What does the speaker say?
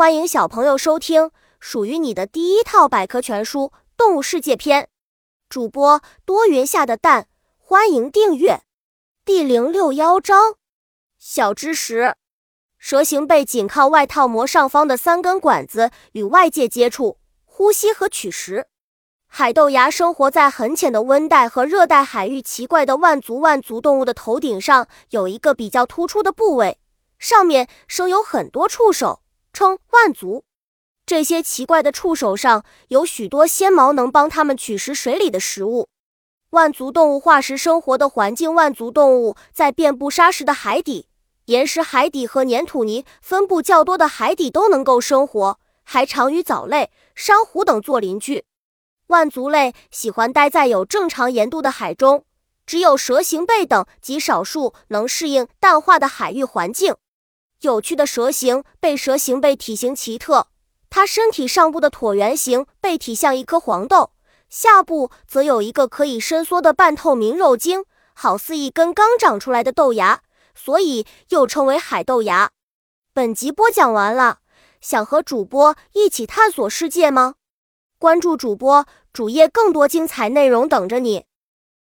欢迎小朋友收听属于你的第一套百科全书《动物世界》篇。主播多云下的蛋，欢迎订阅。第零六幺章：小知识。蛇形背紧靠外套膜上方的三根管子与外界接触，呼吸和取食。海豆芽生活在很浅的温带和热带海域。奇怪的腕足，腕足动物的头顶上有一个比较突出的部位，上面生有很多触手。称腕足，这些奇怪的触手上有许多纤毛，能帮它们取食水里的食物。腕足动物化石生活的环境：腕足动物在遍布沙石的海底、岩石海底和粘土泥分布较多的海底都能够生活，还常与藻类、珊瑚等做邻居。腕足类喜欢待在有正常盐度的海中，只有蛇形贝等极少数能适应淡化的海域环境。有趣的蛇形背，蛇形背体型奇特，它身体上部的椭圆形背体像一颗黄豆，下部则有一个可以伸缩的半透明肉茎，好似一根刚长出来的豆芽，所以又称为海豆芽。本集播讲完了，想和主播一起探索世界吗？关注主播主页，更多精彩内容等着你。